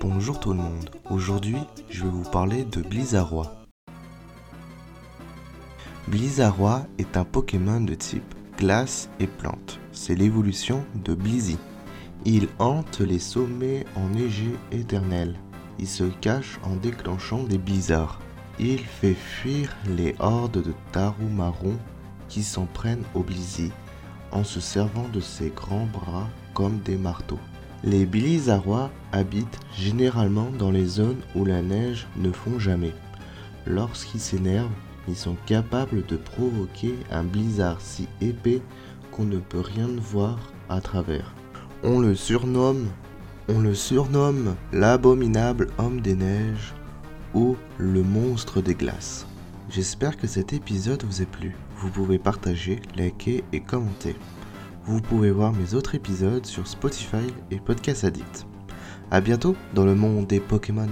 Bonjour tout le monde, aujourd'hui je vais vous parler de Blizzaroi. Blizzaroi est un Pokémon de type glace et plante. C'est l'évolution de Blizzy. Il hante les sommets enneigés éternels. Il se cache en déclenchant des blizzards. Il fait fuir les hordes de Taroumarons qui s'en prennent au Blizzy en se servant de ses grands bras comme des marteaux. Les Blizzardois habitent généralement dans les zones où la neige ne fond jamais. Lorsqu'ils s'énervent, ils sont capables de provoquer un blizzard si épais qu'on ne peut rien voir à travers. On le surnomme, on le surnomme l'abominable homme des neiges ou le monstre des glaces. J'espère que cet épisode vous a plu. Vous pouvez partager, liker et commenter. Vous pouvez voir mes autres épisodes sur Spotify et Podcast Addict. A bientôt dans le monde des Pokémon.